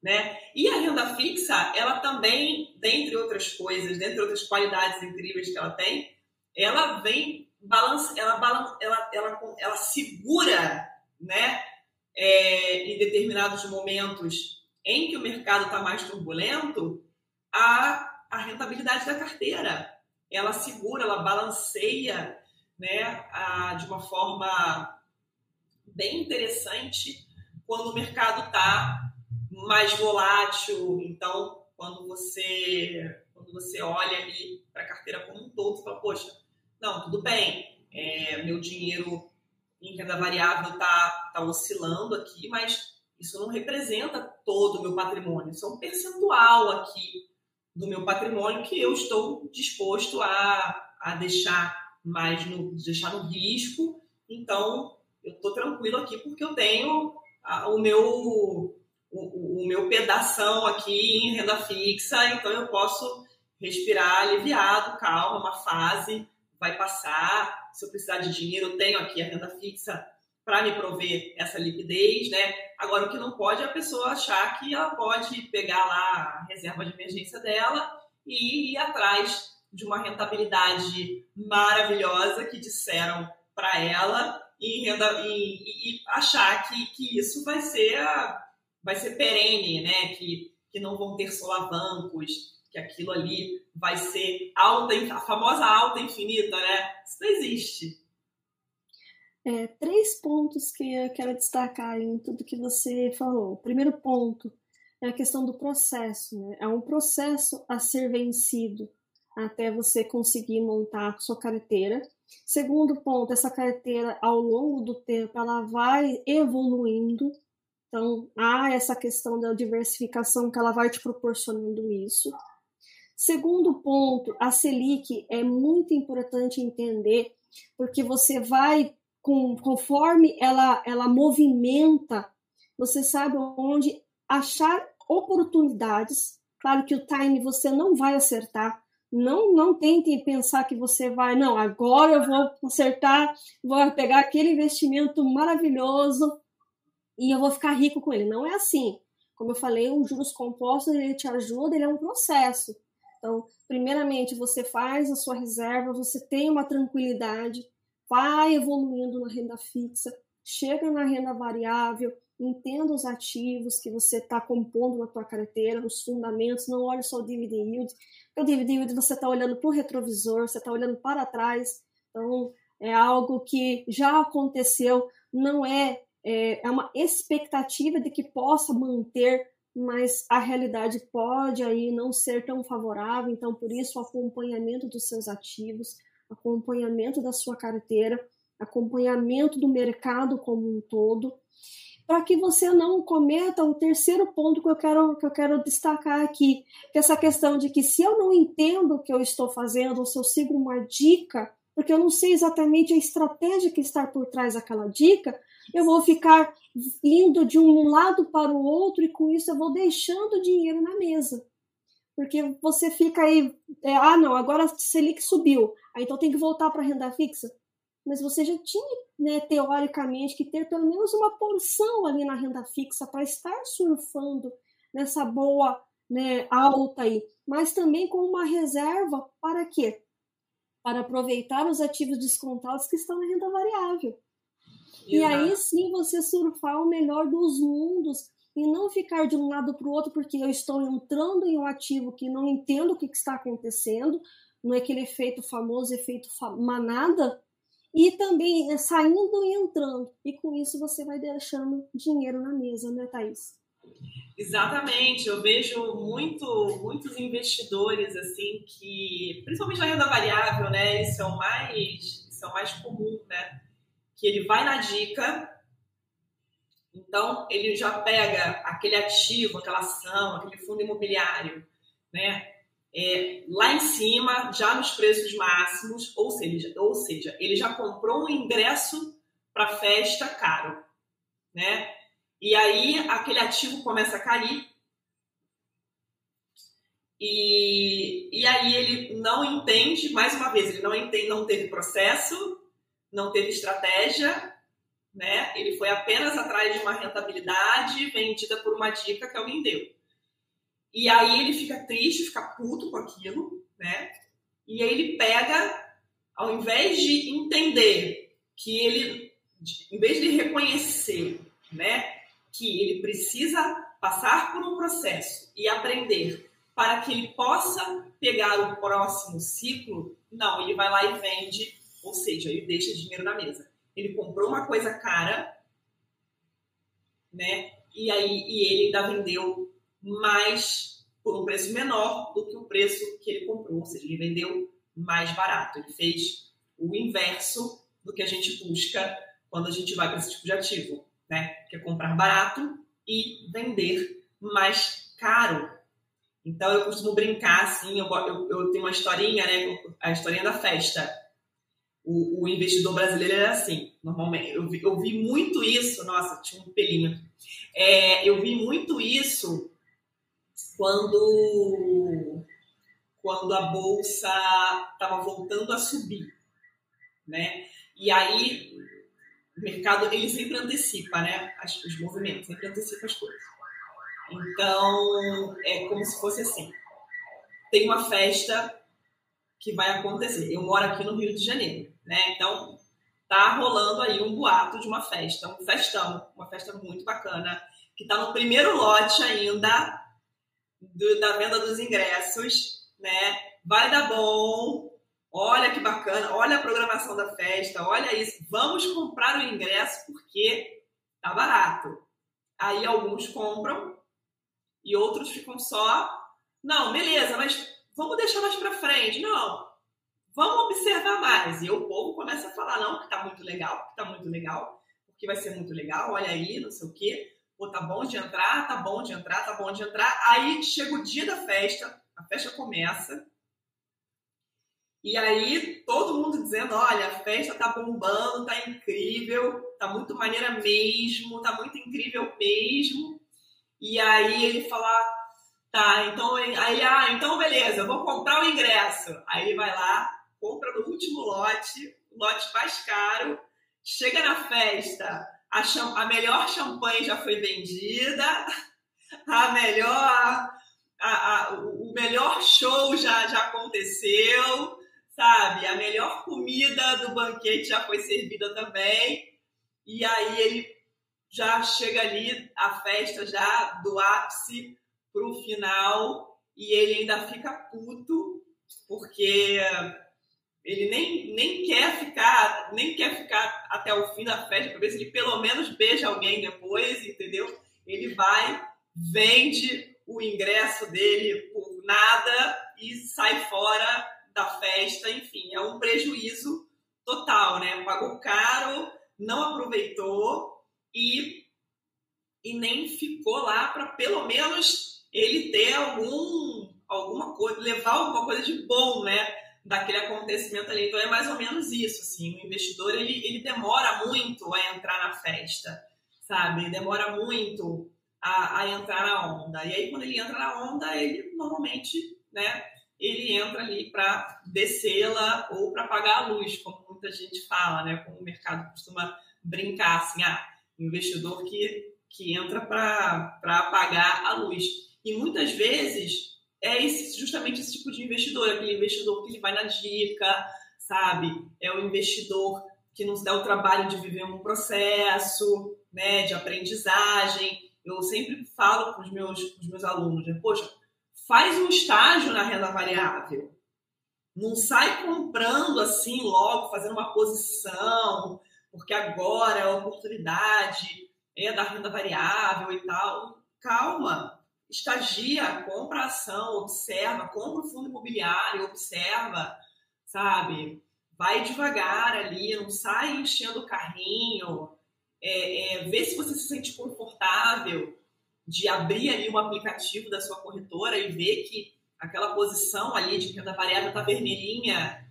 Né? E a renda fixa, ela também, dentre outras coisas, dentre outras qualidades incríveis que ela tem, ela vem ela, ela, ela, ela segura, né, é, em determinados momentos em que o mercado está mais turbulento, a, a rentabilidade da carteira. Ela segura, ela balanceia né, a, de uma forma bem interessante quando o mercado está mais volátil. Então, quando você, quando você olha ali para a carteira como um todo, você fala, poxa, não, tudo bem, é, meu dinheiro em renda variável está tá oscilando aqui, mas isso não representa todo o meu patrimônio. Isso é um percentual aqui do meu patrimônio que eu estou disposto a, a deixar mais no, deixar no risco. Então, eu estou tranquilo aqui porque eu tenho a, o meu o, o, meu pedação aqui em renda fixa, então eu posso respirar aliviado, calma, uma fase vai passar. Se eu precisar de dinheiro, eu tenho aqui a renda fixa para me prover essa liquidez, né? Agora, o que não pode é a pessoa achar que ela pode pegar lá a reserva de emergência dela e ir atrás de uma rentabilidade maravilhosa que disseram para ela e, renda, e, e, achar que, que isso vai ser, vai ser perene, né? Que, que não vão ter solavancos, que aquilo ali vai ser alta, a famosa alta infinita, né? Isso não existe. É, três pontos que eu quero destacar em tudo que você falou. O primeiro ponto é a questão do processo. Né? É um processo a ser vencido até você conseguir montar a sua carteira. Segundo ponto, essa carteira ao longo do tempo ela vai evoluindo. Então, há essa questão da diversificação que ela vai te proporcionando isso. Segundo ponto, a Selic é muito importante entender, porque você vai com, conforme ela, ela movimenta, você sabe onde achar oportunidades. Claro que o time você não vai acertar. Não, não tentem pensar que você vai, não, agora eu vou acertar, vou pegar aquele investimento maravilhoso e eu vou ficar rico com ele. Não é assim. Como eu falei, o juros compostos ele te ajuda, ele é um processo. Então, primeiramente, você faz a sua reserva, você tem uma tranquilidade, vai evoluindo na renda fixa, chega na renda variável, entenda os ativos que você está compondo na tua carteira, os fundamentos, não olhe só o dividend yield, o dividend yield você está olhando para o retrovisor, você está olhando para trás, então é algo que já aconteceu, não é, é, é uma expectativa de que possa manter, mas a realidade pode aí não ser tão favorável, então por isso o acompanhamento dos seus ativos, acompanhamento da sua carteira, acompanhamento do mercado como um todo, para que você não cometa o terceiro ponto que eu quero, que eu quero destacar aqui, que é essa questão de que se eu não entendo o que eu estou fazendo, ou se eu sigo uma dica, porque eu não sei exatamente a estratégia que está por trás daquela dica, eu vou ficar indo de um lado para o outro e com isso eu vou deixando dinheiro na mesa. Porque você fica aí, é, ah não, agora a Selic subiu, aí então tem que voltar para a renda fixa mas você já tinha, né, teoricamente, que ter pelo menos uma porção ali na renda fixa para estar surfando nessa boa né, alta aí, mas também com uma reserva para quê? Para aproveitar os ativos descontados que estão na renda variável. Exato. E aí sim você surfar o melhor dos mundos e não ficar de um lado para o outro porque eu estou entrando em um ativo que não entendo o que, que está acontecendo, não é aquele efeito famoso, efeito manada, e também é, saindo e entrando. E com isso você vai deixando dinheiro na mesa, né, Thaís? Exatamente, eu vejo muito, muitos investidores assim que, principalmente na renda variável, né? Isso é o mais, isso é o mais comum, né? Que ele vai na dica, então ele já pega aquele ativo, aquela ação, aquele fundo imobiliário, né? é, lá em cima, já nos preços máximos, ou seja, ou seja ele já comprou um ingresso para festa caro, né? E aí aquele ativo começa a cair e, e aí ele não entende, mais uma vez, ele não entende, não teve processo, não teve estratégia, né? Ele foi apenas atrás de uma rentabilidade vendida por uma dica que alguém deu. E aí ele fica triste, fica puto com aquilo, né? E aí ele pega, ao invés de entender que ele, em vez de reconhecer, né, que ele precisa passar por um processo e aprender para que ele possa pegar o próximo ciclo, não, ele vai lá e vende, ou seja, ele deixa dinheiro na mesa. Ele comprou uma coisa cara, né? E aí e ele ainda vendeu mais por um preço menor do que o preço que ele comprou, ou seja, ele vendeu mais barato. Ele fez o inverso do que a gente busca quando a gente vai para esse tipo de ativo, né? Que é comprar barato e vender mais caro. Então eu costumo brincar assim, eu, eu, eu tenho uma historinha, né? A historinha da festa. O, o investidor brasileiro era assim, normalmente. Eu vi, eu vi muito isso, nossa, tinha um pelinho. É, eu vi muito isso quando, quando a bolsa estava voltando a subir, né? E aí o mercado ele sempre antecipa, né? As, os movimentos, sempre antecipa as coisas. Então é como se fosse assim: tem uma festa que vai acontecer. Eu moro aqui no Rio de Janeiro, né? Então tá rolando aí um boato de uma festa, um festão, uma festa muito bacana, que tá no primeiro lote ainda do, da venda dos ingressos, né? Vai dar bom. Olha que bacana, olha a programação da festa, olha isso. Vamos comprar o ingresso porque tá barato. Aí alguns compram e outros ficam só. Não, beleza, mas vamos deixar mais para frente. Não, vamos observar mais. E o povo começa a falar, não, que tá muito legal, que tá muito legal, porque vai ser muito legal, olha aí, não sei o quê pô, tá bom de entrar, tá bom de entrar, tá bom de entrar. Aí chega o dia da festa, a festa começa. E aí, todo mundo dizendo: olha, a festa tá bombando, tá incrível, tá muito maneira mesmo, tá muito incrível mesmo. E aí ele fala: tá, então, aí, ah, então beleza, vou comprar o ingresso. Aí ele vai lá, compra no último lote, o lote mais caro, chega na festa, a, a melhor champanhe já foi vendida, [laughs] a melhor. A, a, o melhor show já, já aconteceu, sabe? A melhor comida do banquete já foi servida também. E aí ele já chega ali, a festa já do ápice pro final, e ele ainda fica puto, porque ele nem, nem quer ficar, nem quer ficar até o fim da festa para ver se ele pelo menos beija alguém depois, entendeu? Ele vai, vende o ingresso dele por nada e sai fora da festa, enfim, é um prejuízo total, né? Pagou caro, não aproveitou e, e nem ficou lá para pelo menos ele ter algum alguma coisa, levar alguma coisa de bom, né? Daquele acontecimento ali. Então é mais ou menos isso, assim. O investidor ele, ele demora muito a entrar na festa, sabe? Ele demora muito a, a entrar na onda. E aí quando ele entra na onda, ele normalmente, né? ele entra ali para descê-la ou para pagar a luz, como muita gente fala, né? Como o mercado costuma brincar, assim, ah, investidor que, que entra para apagar a luz. E muitas vezes é esse, justamente esse tipo de investidor, aquele investidor que ele vai na dica, sabe? É o investidor que não se dá o trabalho de viver um processo, né, de aprendizagem. Eu sempre falo para os meus, meus alunos, né, poxa, faz um estágio na renda variável. Não sai comprando assim logo, fazendo uma posição, porque agora é a oportunidade é da renda variável e tal. Calma, estagia, compra ação, observa, compra o fundo imobiliário, observa, sabe? Vai devagar ali, não sai enchendo o carrinho, é, é, vê se você se sente confortável de abrir ali um aplicativo da sua corretora e ver que aquela posição ali de renda variável está vermelhinha,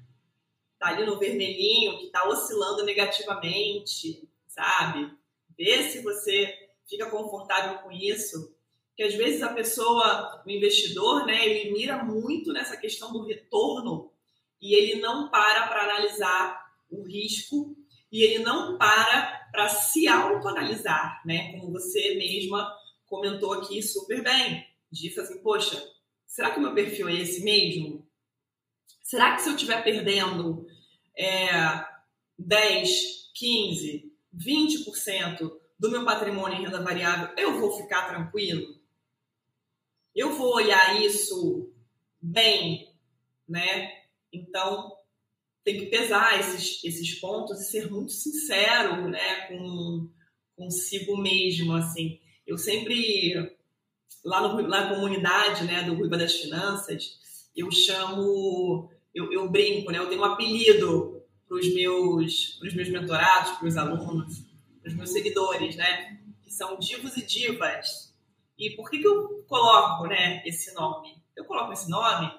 está ali no vermelhinho, que está oscilando negativamente, sabe? Vê se você fica confortável com isso. Que às vezes a pessoa, o investidor, né, ele mira muito nessa questão do retorno e ele não para para analisar o risco e ele não para para se autoanalisar, né? Como você mesma comentou aqui super bem. Disse assim, poxa, será que o meu perfil é esse mesmo? Será que se eu estiver perdendo é, 10, 15, 20% do meu patrimônio em renda variável, eu vou ficar tranquilo? Eu vou olhar isso bem, né? Então, tem que pesar esses, esses pontos e ser muito sincero, né, com consigo mesmo, assim. Eu sempre, lá, no, lá na comunidade né, do Ruiva das Finanças, eu chamo, eu, eu brinco, né, eu tenho um apelido para os meus, pros meus mentorados, para os alunos, para os meus seguidores, né, que são divos e divas. E por que, que eu coloco né, esse nome? Eu coloco esse nome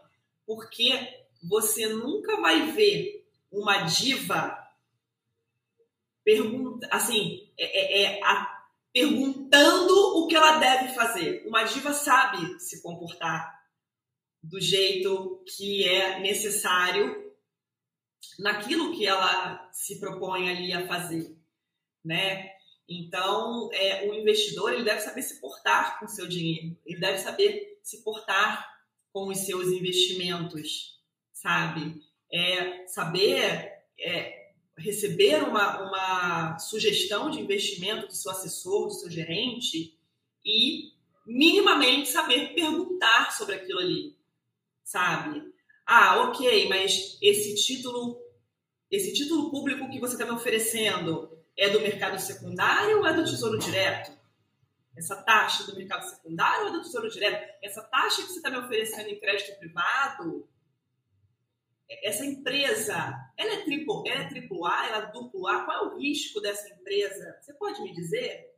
porque você nunca vai ver uma diva pergunta assim é, é, é a perguntando o que ela deve fazer. Uma diva sabe se comportar do jeito que é necessário naquilo que ela se propõe ali a fazer, né? Então, é, o investidor ele deve saber se portar com o seu dinheiro, ele deve saber se portar com os seus investimentos, sabe? É, saber é, receber uma, uma sugestão de investimento do seu assessor, do seu gerente e minimamente saber perguntar sobre aquilo ali, sabe? Ah, ok, mas esse título, esse título público que você está me oferecendo é do mercado secundário ou é do Tesouro Direto? Essa taxa do mercado secundário ou é do Tesouro Direto? Essa taxa que você está me oferecendo em crédito privado essa empresa, ela é ela é triplo A, ela é duplo A? Qual é o risco dessa empresa? Você pode me dizer?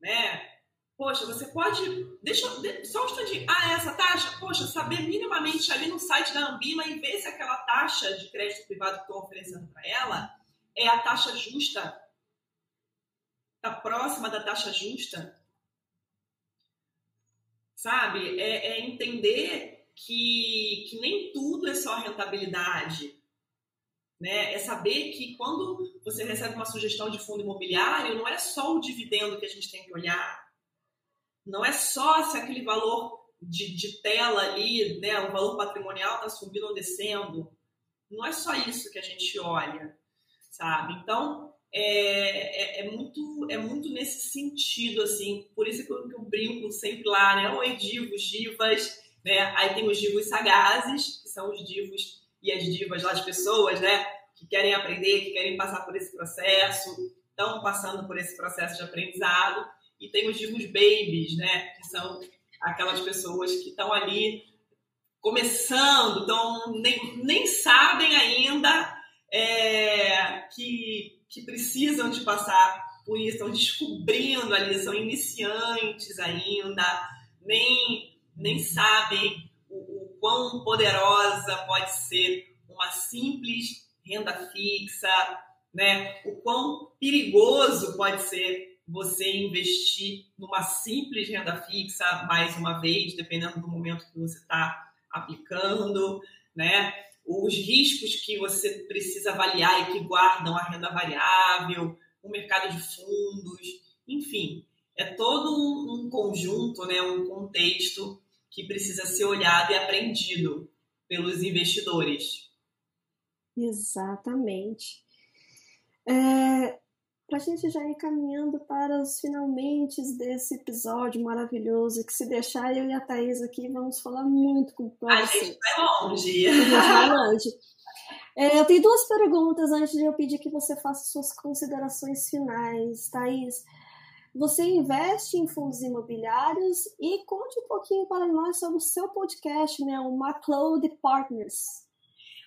Né? Poxa, você pode. Deixa só um instantinho. Ah, essa taxa? Poxa, saber minimamente ali no site da Ambima e ver se aquela taxa de crédito privado que estão oferecendo para ela é a taxa justa. Está próxima da taxa justa. Sabe? É, é entender que, que nem tudo é só rentabilidade. Né? É saber que quando você recebe uma sugestão de fundo imobiliário, não é só o dividendo que a gente tem que olhar não é só se aquele valor de, de tela ali, né, o valor patrimonial está subindo ou descendo. Não é só isso que a gente olha, sabe? Então, é, é, é, muito, é muito nesse sentido, assim. Por isso que eu, que eu brinco sempre lá, né? Oi, divos, divas, né? Aí tem os divos sagazes, que são os divos e as divas lá, as pessoas, né? Que querem aprender, que querem passar por esse processo, estão passando por esse processo de aprendizado e tem os divos babies, né? Que são aquelas pessoas que estão ali começando, então nem, nem sabem ainda é, que, precisam de passar por isso, estão descobrindo ali, são iniciantes ainda, nem, nem sabem o, o quão poderosa pode ser uma simples renda fixa, né? O quão perigoso pode ser você investir numa simples renda fixa, mais uma vez, dependendo do momento que você está aplicando, né? Os riscos que você precisa avaliar e que guardam a renda variável, o mercado de fundos, enfim, é todo um, conjunto, né? Um contexto que precisa ser olhado e aprendido pelos investidores. Exatamente. É, para a gente já ir caminhando para os finalmente desse episódio maravilhoso, que se deixar eu e a Thaís aqui vamos falar muito com você. A gente vai longe. A gente vai longe. É, eu tenho duas perguntas antes de eu pedir que você faça suas considerações finais. Thaís, você investe em fundos imobiliários e conte um pouquinho para nós sobre o seu podcast, né, o MacLeod Partners.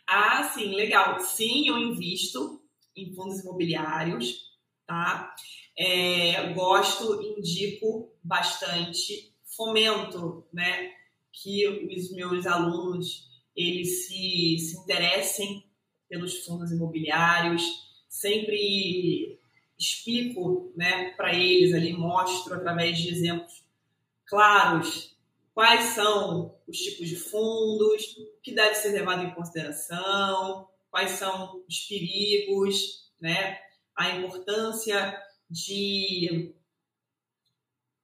Ah, sim, legal. Sim, eu invisto em fundos imobiliários tá? É, gosto, indico bastante, fomento, né, que os meus alunos eles se, se interessem pelos fundos imobiliários, sempre explico, né, para eles ali, mostro através de exemplos claros quais são os tipos de fundos, o que deve ser levado em consideração, quais são os perigos, né? A importância de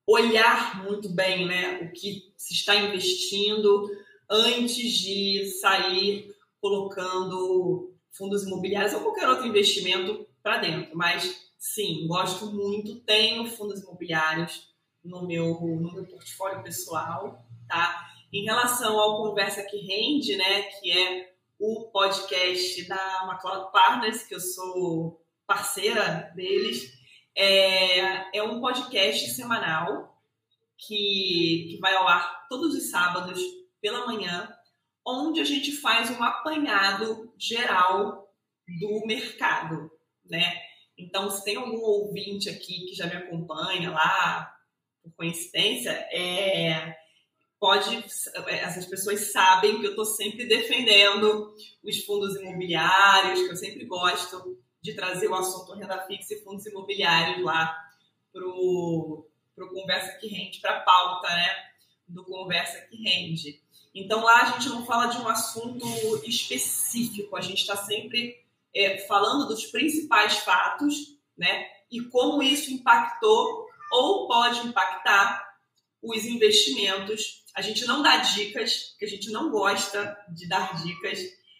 olhar muito bem né, o que se está investindo antes de sair colocando fundos imobiliários ou qualquer outro investimento para dentro. Mas sim, gosto muito, tenho fundos imobiliários no meu, no meu portfólio pessoal, tá? Em relação ao Conversa que Rende, né, que é o podcast da McLeod Partners, que eu sou parceira deles. É, é um podcast semanal que, que vai ao ar todos os sábados pela manhã, onde a gente faz um apanhado geral do mercado, né? Então, se tem algum ouvinte aqui que já me acompanha lá, por coincidência, é, pode, essas pessoas sabem que eu estou sempre defendendo os fundos imobiliários, que eu sempre gosto de trazer o assunto renda fixa e fundos imobiliários lá para o Conversa que Rende, para a pauta né, do Conversa que Rende. Então lá a gente não fala de um assunto específico, a gente está sempre é, falando dos principais fatos né, e como isso impactou ou pode impactar os investimentos. A gente não dá dicas, porque a gente não gosta de dar dicas.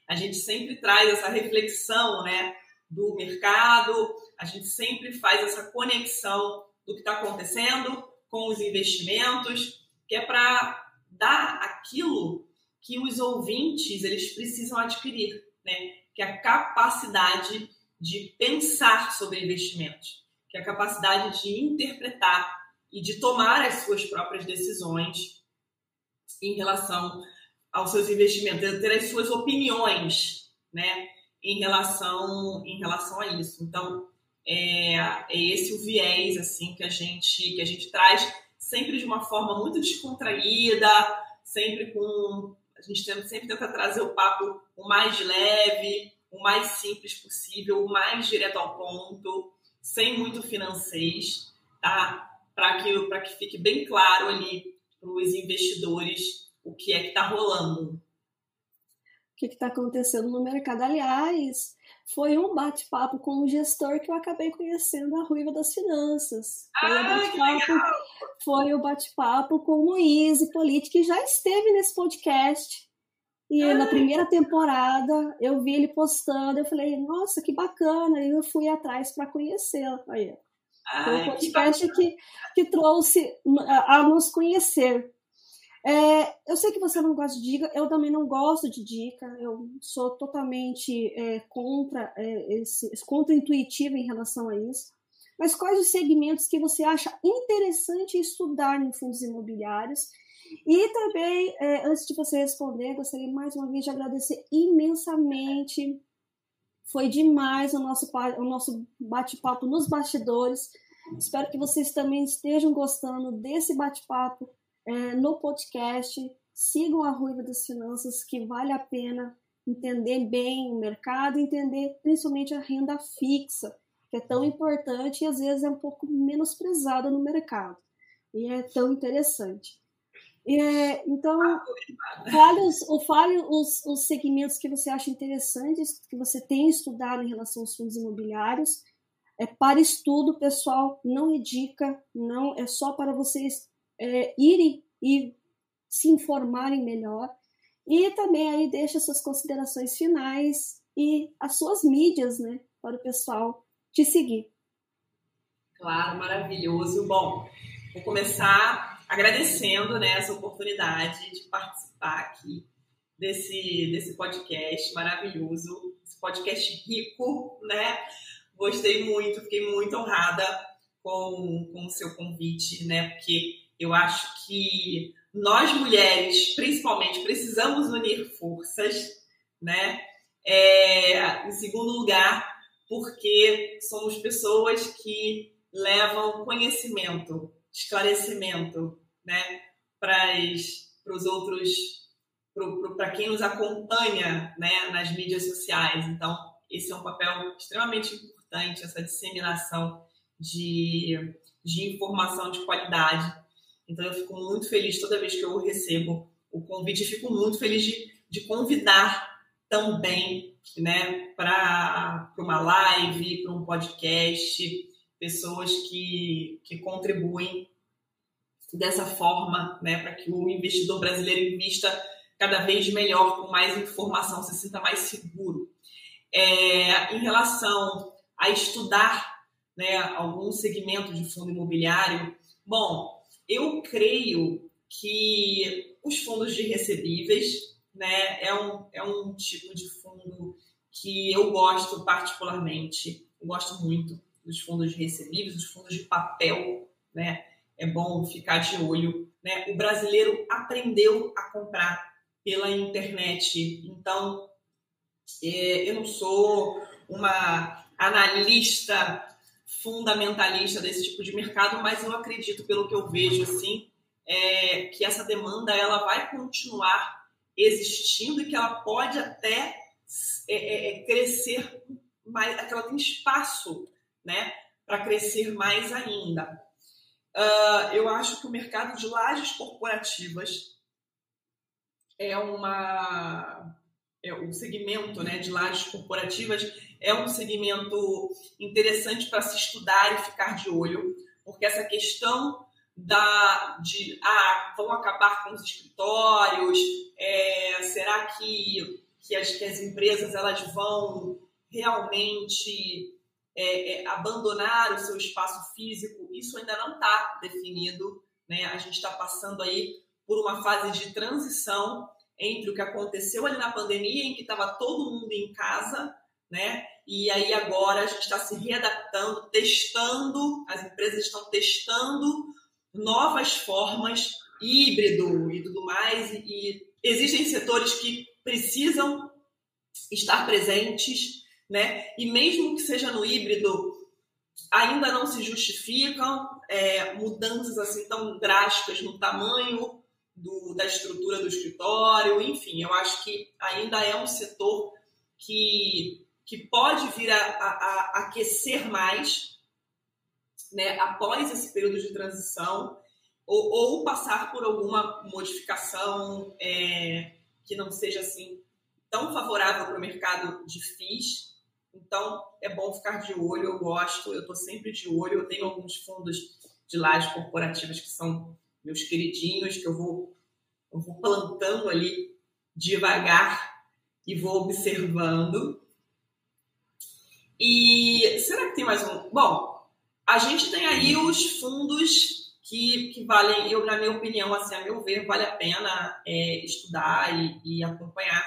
A gente sempre traz essa reflexão, né? Do mercado, a gente sempre faz essa conexão do que está acontecendo com os investimentos, que é para dar aquilo que os ouvintes eles precisam adquirir, né? que é a capacidade de pensar sobre investimentos, que é a capacidade de interpretar e de tomar as suas próprias decisões em relação aos seus investimentos, ter as suas opiniões, né? Em relação, em relação a isso. Então, é, é esse o viés assim que a gente que a gente traz sempre de uma forma muito descontraída, sempre com. A gente sempre tenta trazer o papo o mais leve, o mais simples possível, o mais direto ao ponto, sem muito financeiro, tá? Para que, que fique bem claro ali para os investidores o que é que está rolando. Que está acontecendo no mercado. Aliás, foi um bate-papo com um gestor que eu acabei conhecendo a Ruiva das Finanças. Foi ah, o bate-papo com o Luiz Politi, que já esteve nesse podcast. E ah, na primeira temporada eu vi ele postando, eu falei, nossa, que bacana, e eu fui atrás para conhecê-lo. Aí, foi um podcast que, que, que trouxe a, a nos conhecer. É, eu sei que você não gosta de dica, eu também não gosto de dica, eu sou totalmente é, contra, é, esse, contra-intuitiva em relação a isso. Mas quais os segmentos que você acha interessante estudar em fundos imobiliários? E também, é, antes de você responder, gostaria mais uma vez de agradecer imensamente. Foi demais o nosso, o nosso bate-papo nos bastidores. Espero que vocês também estejam gostando desse bate-papo é, no podcast. Sigam a Ruiva das Finanças, que vale a pena entender bem o mercado, entender principalmente a renda fixa, que é tão importante e às vezes é um pouco menosprezada no mercado. E é tão interessante. É, então, fale, os, fale os, os segmentos que você acha interessantes, que você tem estudado em relação aos fundos imobiliários. É para estudo, pessoal, não é dica, não é só para vocês é, irem e se informarem melhor. E também aí deixa suas considerações finais e as suas mídias, né, para o pessoal te seguir. Claro, maravilhoso. Bom, vou começar agradecendo né, essa oportunidade de participar aqui desse, desse podcast maravilhoso, esse podcast rico, né? Gostei muito, fiquei muito honrada com, com o seu convite, né? Porque eu acho que nós mulheres, principalmente, precisamos unir forças, né? É, em segundo lugar, porque somos pessoas que levam conhecimento, esclarecimento, né, para os outros, para quem nos acompanha, né, nas mídias sociais. Então, esse é um papel extremamente importante, essa disseminação de, de informação de qualidade então eu fico muito feliz toda vez que eu recebo o convite, fico muito feliz de, de convidar também né, para uma live, para um podcast, pessoas que, que contribuem dessa forma né, para que o investidor brasileiro invista cada vez melhor, com mais informação, se sinta mais seguro. É, em relação a estudar né, algum segmento de fundo imobiliário, bom, eu creio que os fundos de recebíveis né, é, um, é um tipo de fundo que eu gosto particularmente. Eu gosto muito dos fundos de recebíveis, dos fundos de papel, né? É bom ficar de olho. Né? O brasileiro aprendeu a comprar pela internet, então é, eu não sou uma analista fundamentalista desse tipo de mercado, mas eu acredito, pelo que eu vejo, assim, é, que essa demanda ela vai continuar existindo e que ela pode até é, é, é crescer mais, que ela tem espaço, né, para crescer mais ainda. Uh, eu acho que o mercado de lajes corporativas é uma é, o segmento né, de lajes corporativas é um segmento interessante para se estudar e ficar de olho, porque essa questão da, de ah, vão acabar com os escritórios, é, será que, que, as, que as empresas elas vão realmente é, é, abandonar o seu espaço físico? Isso ainda não está definido. Né? A gente está passando aí por uma fase de transição entre o que aconteceu ali na pandemia, em que estava todo mundo em casa, né? E aí agora a gente está se readaptando, testando, as empresas estão testando novas formas, híbrido e tudo mais, e, e existem setores que precisam estar presentes, né? E mesmo que seja no híbrido, ainda não se justificam, é, mudanças assim tão drásticas no tamanho do, da estrutura do escritório, enfim, eu acho que ainda é um setor que, que pode vir a, a, a aquecer mais né, após esse período de transição ou, ou passar por alguma modificação é, que não seja assim tão favorável para o mercado de FIIs. Então, é bom ficar de olho, eu gosto, eu estou sempre de olho. Eu tenho alguns fundos de lajes corporativas que são meus queridinhos, que eu vou, eu vou plantando ali devagar e vou observando. E será que tem mais um? Bom, a gente tem aí os fundos que, que valem, eu, na minha opinião, assim, a meu ver, vale a pena é, estudar e, e acompanhar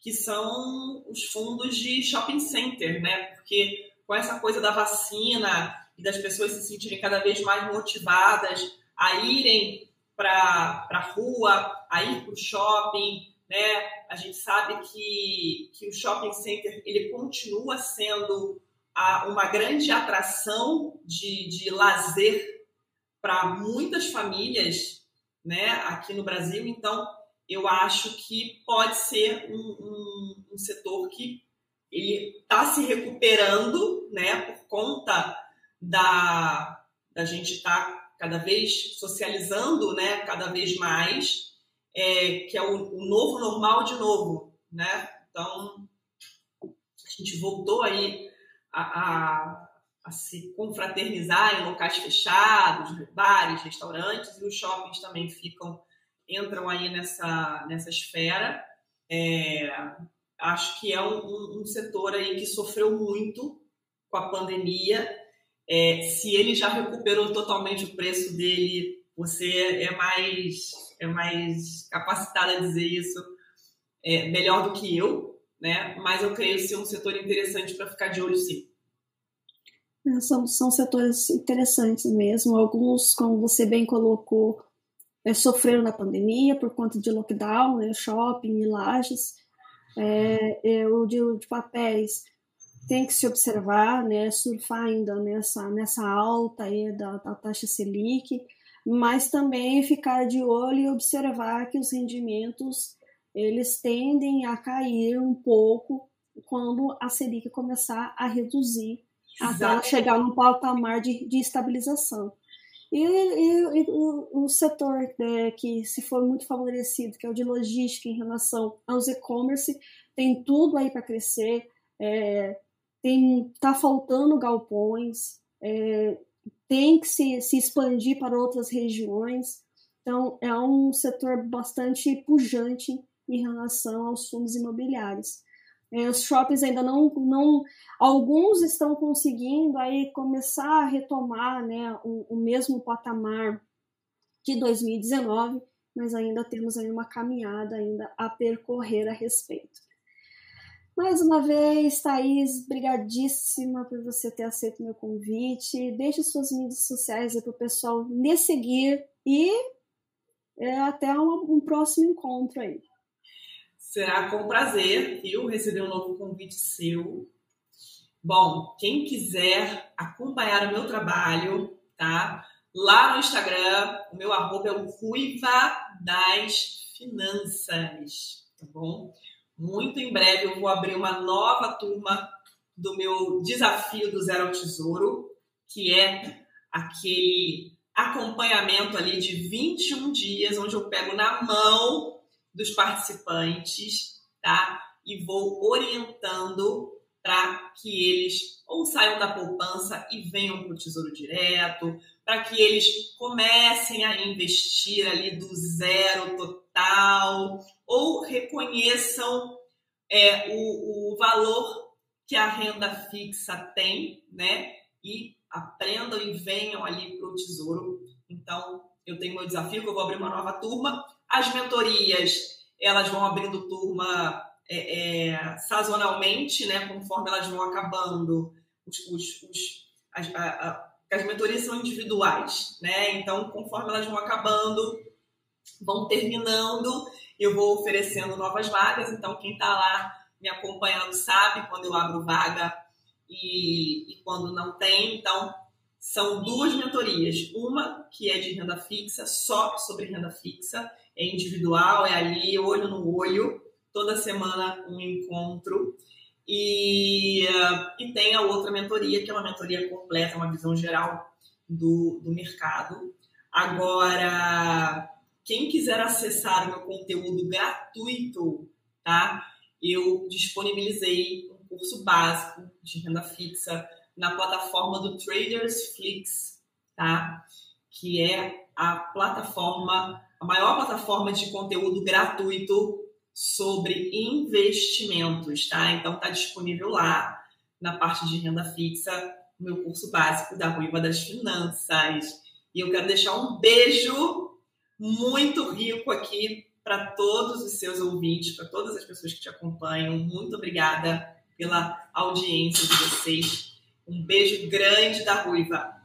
que são os fundos de shopping center, né? Porque com essa coisa da vacina e das pessoas se sentirem cada vez mais motivadas a irem para a rua, a ir para o shopping, né? A gente sabe que, que o shopping center ele continua sendo a, uma grande atração de, de lazer para muitas famílias, né? Aqui no Brasil, então eu acho que pode ser um, um, um setor que ele está se recuperando, né, por conta da, da gente estar tá cada vez socializando, né, cada vez mais, é, que é o, o, novo normal de novo, né? Então a gente voltou aí a, a, a se confraternizar em locais fechados, bares, restaurantes e os shoppings também ficam entram aí nessa, nessa esfera. É, acho que é um, um, setor aí que sofreu muito com a pandemia. É, se ele já recuperou totalmente o preço dele, você é mais, é mais capacitado a dizer isso é, melhor do que eu, né? Mas eu creio ser um setor interessante para ficar de olho, sim. É, são, são setores interessantes mesmo. Alguns, como você bem colocou, é, sofreram na pandemia por conta de lockdown, né, shopping e lajes. É, é, o de, de, papéis tem que se observar, né, surfar ainda nessa, nessa alta aí da, da taxa Selic, mas também ficar de olho e observar que os rendimentos eles tendem a cair um pouco quando a Selic começar a reduzir Exato. até chegar num patamar de, de estabilização. E, e, e o, o, setor né, que se for muito favorecido, que é o de logística em relação aos e-commerce, tem tudo aí para crescer. É, tem tá faltando galpões, é, tem que se, se expandir para outras regiões. Então é um setor bastante pujante em relação aos fundos imobiliários. É, os shoppings ainda não, não, alguns estão conseguindo aí começar a retomar, né, o, o mesmo patamar de 2019, mas ainda temos aí uma caminhada ainda a percorrer a respeito. Mais uma vez, Thaís, brigadíssima por você ter aceito meu convite. Deixe suas mídias sociais para o pessoal lhe seguir e é, até um, um próximo encontro aí. Será com prazer, viu, receber um novo convite seu. Bom, quem quiser acompanhar o meu trabalho, tá? Lá no Instagram, o meu arroba é o Ruiva das Finanças, tá bom? Muito em breve eu vou abrir uma nova turma do meu desafio do Zero ao Tesouro, que é aquele acompanhamento ali de 21 dias, onde eu pego na mão dos participantes, tá? E vou orientando para que eles ou saiam da poupança e venham para o Tesouro Direto, para que eles comecem a investir ali do zero total, ou reconheçam é, o, o valor que a renda fixa tem, né? E aprendam e venham ali para o Tesouro. Então, eu tenho meu desafio, que eu vou abrir uma nova turma as mentorias, elas vão abrindo turma é, é, sazonalmente, né, conforme elas vão acabando. Os, os, os as, a, a, as mentorias são individuais, né? Então, conforme elas vão acabando, vão terminando, eu vou oferecendo novas vagas. Então, quem está lá me acompanhando sabe quando eu abro vaga e, e quando não tem. Então, são duas mentorias. Uma que é de renda fixa, só sobre renda fixa, é individual, é ali, olho no olho, toda semana um encontro. E, e tem a outra mentoria, que é uma mentoria completa, uma visão geral do, do mercado. Agora, quem quiser acessar o meu conteúdo gratuito, tá? Eu disponibilizei um curso básico de renda fixa na plataforma do Traders Flix, tá? Que é a plataforma, a maior plataforma de conteúdo gratuito sobre investimentos, tá? Então tá disponível lá na parte de renda fixa, meu curso básico da Ruiva das Finanças. E eu quero deixar um beijo muito rico aqui para todos os seus ouvintes, para todas as pessoas que te acompanham. Muito obrigada pela audiência de vocês. Um beijo grande da Ruiva.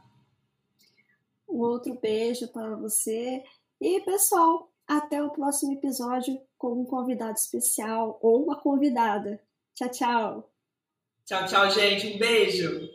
Um outro beijo para você. E, pessoal, até o próximo episódio com um convidado especial ou uma convidada. Tchau, tchau. Tchau, tchau, gente. Um beijo.